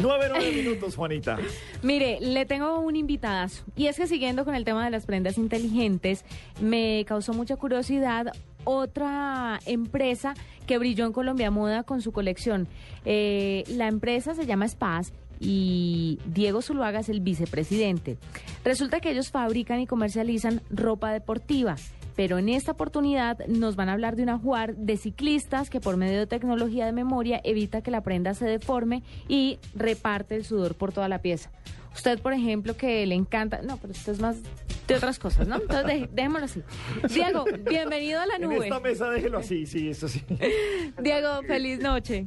Nueve, nueve minutos, Juanita. Mire, le tengo un invitadazo. Y es que siguiendo con el tema de las prendas inteligentes, me causó mucha curiosidad otra empresa que brilló en Colombia Moda con su colección. Eh, la empresa se llama Spaz y Diego Zuluaga es el vicepresidente. Resulta que ellos fabrican y comercializan ropa deportiva pero en esta oportunidad nos van a hablar de un ajuar de ciclistas que por medio de tecnología de memoria evita que la prenda se deforme y reparte el sudor por toda la pieza. Usted, por ejemplo, que le encanta, no, pero esto es más de otras cosas, ¿no? Entonces, dejémoslo así. Diego, bienvenido a la nube. En esta mesa déjelo así, sí, eso sí. Diego, feliz noche.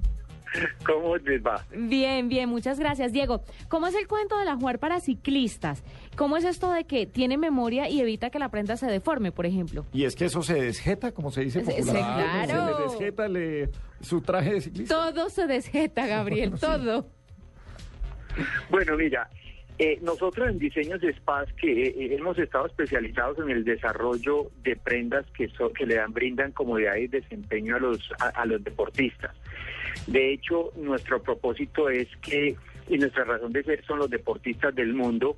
¿Cómo les va? Bien, bien, muchas gracias. Diego, ¿cómo es el cuento de la jugar para ciclistas? ¿Cómo es esto de que tiene memoria y evita que la prenda se deforme, por ejemplo? Y es que eso se desjeta, como se dice popularmente. Claro. Se le desjeta su traje de ciclista. Todo se desjeta, Gabriel, todo. Bueno, mira, eh, nosotros en Diseños de Spaz que eh, hemos estado especializados en el desarrollo de prendas que, que le dan, brindan comodidad y desempeño a los, a los deportistas. De hecho, nuestro propósito es que, y nuestra razón de ser son los deportistas del mundo,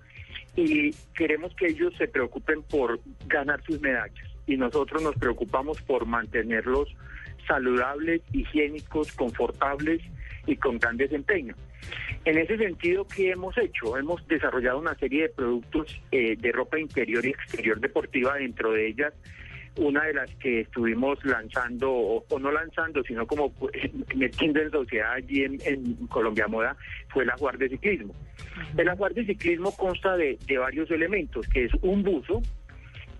y queremos que ellos se preocupen por ganar sus medallas. Y nosotros nos preocupamos por mantenerlos saludables, higiénicos, confortables y con gran desempeño. En ese sentido, ¿qué hemos hecho? Hemos desarrollado una serie de productos eh, de ropa interior y exterior deportiva, dentro de ellas una de las que estuvimos lanzando, o, no lanzando, sino como metiendo en sociedad allí en, Colombia Moda, fue el ajuar de ciclismo. El ajuar de ciclismo consta de, varios elementos, que es un buzo,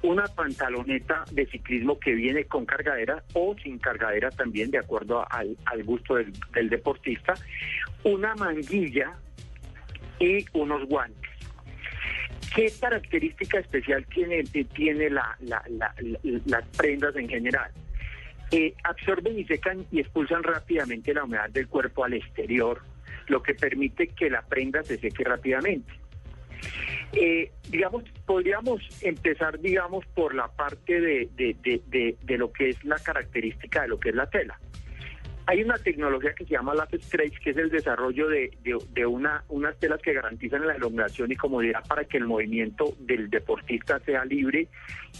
una pantaloneta de ciclismo que viene con cargadera o sin cargadera también, de acuerdo al, gusto del, del deportista, una manguilla y unos guantes. ¿Qué característica especial tiene, tiene la, las prendas en general? Eh, absorben y secan y expulsan rápidamente la humedad del cuerpo al exterior, lo que permite que la prenda se seque rápidamente. Eh, digamos, podríamos empezar, digamos, por la parte de, de, lo que es la característica de lo que es la tela. Hay una tecnología que se llama Lace Stretch, que es el desarrollo de, una, unas telas que garantizan la elongación y comodidad para que el movimiento del deportista sea libre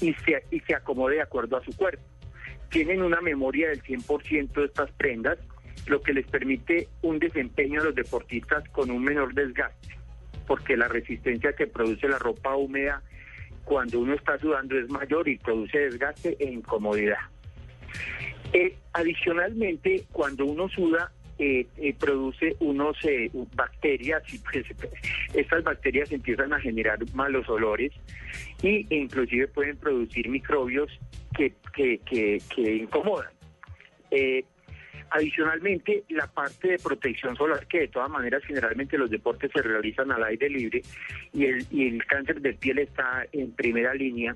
y se, y se acomode de acuerdo a su cuerpo. Tienen una memoria del 100% de estas prendas, lo que les permite un desempeño a los deportistas con un menor desgaste, porque la resistencia que produce la ropa húmeda cuando uno está sudando es mayor y produce desgaste e incomodidad. Eh, adicionalmente, cuando uno suda, eh, eh, produce unos bacterias y pues, estas bacterias empiezan a generar malos olores y inclusive pueden producir microbios que, que incomodan. Adicionalmente, la parte de protección solar, que de todas maneras generalmente los deportes se realizan al aire libre y el, y el cáncer de piel está en primera línea.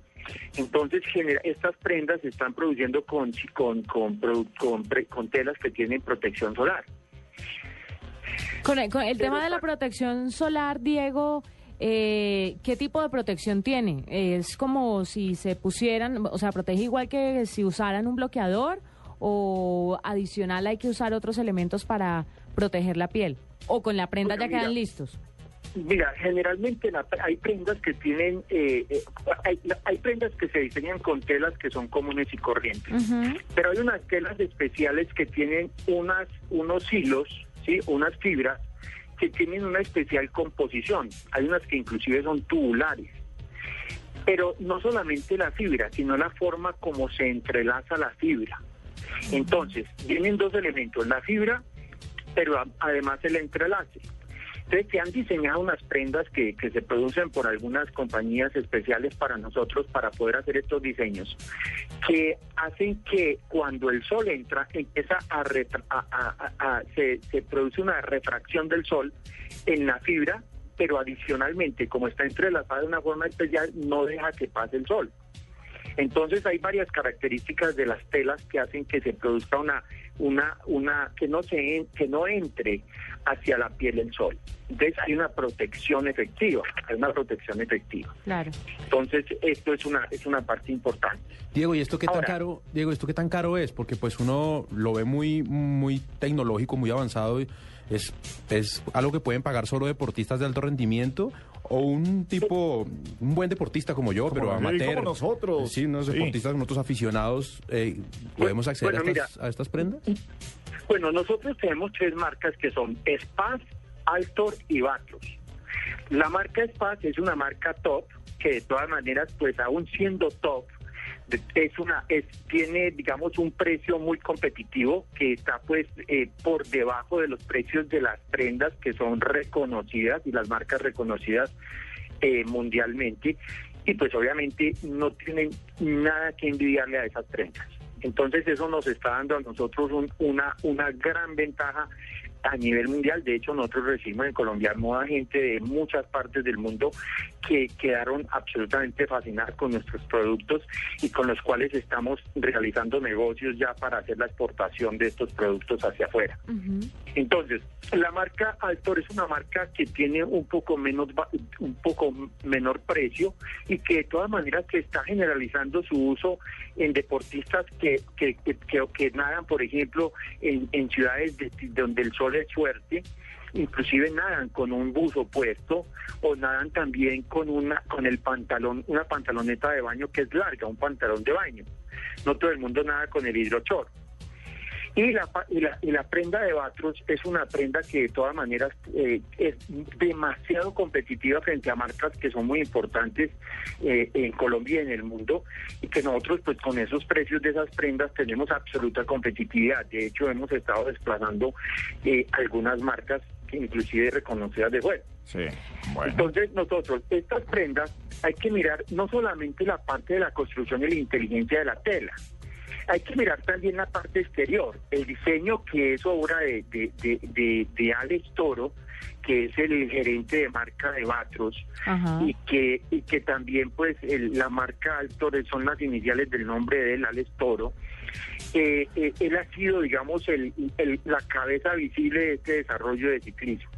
Entonces, estas prendas se están produciendo con, con, con, con, telas que tienen protección solar. Con el, tema de la protección solar, Diego, eh, ¿qué tipo de protección tiene? ¿Es como si se pusieran, o sea, protege igual que si usaran un bloqueador? O adicional hay que usar otros elementos para proteger la piel? ¿O con la prenda ya quedan listos? Mira, generalmente hay prendas que tienen, eh, eh, hay, prendas que se diseñan con telas que son comunes y corrientes, pero hay unas telas especiales que tienen unas, unos hilos, sí, unas fibras que tienen una especial composición. Hay unas que inclusive son tubulares. Pero no solamente la fibra, sino la forma como se entrelaza la fibra. Entonces, vienen dos elementos, la fibra, pero además el entrelace. Entonces, se han diseñado unas prendas que, se producen por algunas compañías especiales para nosotros para poder hacer estos diseños, que hacen que cuando el sol entra, empieza a, a, se, se produce una refracción del sol en la fibra, pero adicionalmente, como está entrelazada de una forma especial, no deja que pase el sol. Entonces hay varias características de las telas que hacen que se produzca una una, una, que no se, que no entre hacia la piel el sol. Entonces hay una protección efectiva, hay una protección efectiva. Claro. Entonces esto es una, es una parte importante. Diego, ¿y esto qué tan Ahora- caro? Diego, ¿esto qué tan caro es? Porque pues uno lo ve muy, muy tecnológico, muy avanzado. y Es, es algo que pueden pagar solo deportistas de alto rendimiento o un tipo, un buen deportista como yo, Como pero amateur. como nosotros. Sí, unos Sí. deportistas, nosotros aficionados, eh, ¿podemos acceder bueno, a, estas, a estas prendas? Bueno, nosotros tenemos tres marcas que son Spaz, Altor y Vatros. La marca Spaz es una marca top que de todas maneras, pues aún siendo top, es una es tiene digamos un precio muy competitivo que está pues eh, por debajo de los precios de las prendas que son reconocidas y las marcas reconocidas eh, mundialmente y pues obviamente no tienen nada que envidiarle a esas prendas. Entonces eso nos está dando a nosotros un- una, una gran ventaja a nivel mundial. De hecho, nosotros recibimos en Colombia Moda gente de muchas partes del mundo que quedaron absolutamente fascinadas con nuestros productos y con los cuales estamos realizando negocios ya para hacer la exportación de estos productos hacia afuera. Ujú. Entonces, la marca Altor es una marca que tiene un poco menos un poco menor precio y que de todas maneras se está generalizando su uso en deportistas que que, que, que- que nadan, por ejemplo, en, en ciudades de- donde el sol es fuerte, inclusive nadan con un buzo puesto o nadan también con una con el pantalón, una pantaloneta de baño que es larga, un pantalón de baño. No todo el mundo nada con el hidrochor. Y la, y la, y la prenda de Batros es una prenda que de todas maneras eh, es demasiado competitiva frente a marcas que son muy importantes eh, en Colombia y en el mundo y que nosotros pues con esos precios de esas prendas tenemos absoluta competitividad. De hecho hemos estado desplazando eh, algunas marcas inclusive reconocidas de fuera. Sí, bueno. Entonces nosotros, estas prendas, hay que mirar no solamente la parte de la construcción y la inteligencia de la tela, hay que mirar también la parte exterior, el diseño que es obra de, de, de, Alex Toro, que es el gerente de marca de Batros, Ajá. y que y que también pues el- la marca Altor son las iniciales del nombre de él, Alex Toro. Eh, eh, él ha sido, digamos, el, el- la cabeza visible de este desarrollo de ciclismo.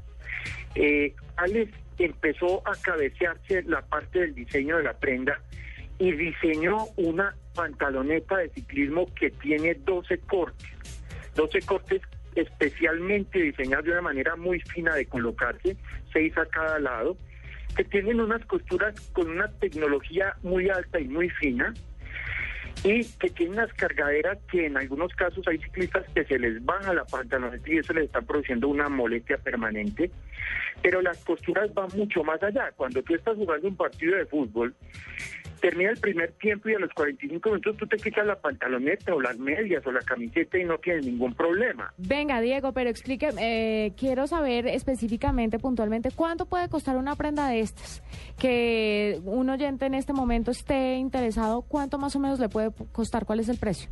Eh, Alex empezó a cabecearse la parte del diseño de la prenda y diseñó una pantaloneta de ciclismo que tiene 12 cortes, 12 cortes especialmente diseñados de una manera muy fina de colocarse, seis a cada lado, que tienen unas costuras con una tecnología muy alta y muy fina, y que tienen unas cargaderas que en algunos casos hay ciclistas que se les baja la pantaloneta y eso les está produciendo una molestia permanente. Pero las costuras van mucho más allá. Cuando tú estás jugando un partido de fútbol, termina el primer tiempo y a los 45 minutos tú te quitas la pantaloneta o las medias o la camiseta y no tienes ningún problema. Venga, Diego, pero explique, eh, quiero saber específicamente, puntualmente, cuánto puede costar una prenda de estas. Que un oyente en este momento esté interesado, ¿cuánto más o menos le puede costar? ¿Cuál es el precio?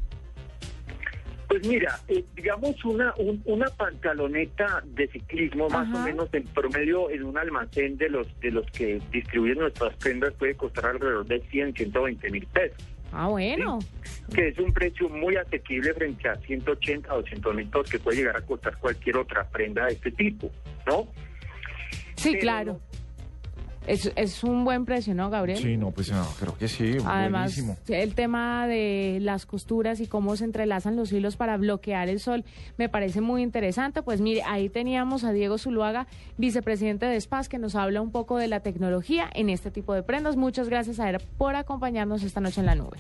Pues mira, eh, digamos una un- una pantaloneta de ciclismo más o menos en promedio en un almacén de los de los que distribuyen nuestras prendas puede costar alrededor de 100, 120 mil pesos, Ah, bueno. que es un precio muy asequible frente a 180 o 200 mil pesos que puede llegar a costar cualquier otra prenda de este tipo, ¿no? Sí, Pero claro. Es, es un buen precio, ¿no, Gabriel? Sí, no, pues no, creo que sí, Además, buenísimo. el tema de las costuras y cómo se entrelazan los hilos para bloquear el sol me parece muy interesante. Pues mire, ahí teníamos a Diego Zuluaga, vicepresidente de SPAS, que nos habla un poco de la tecnología en este tipo de prendas. Muchas gracias a él por acompañarnos esta noche en la nube.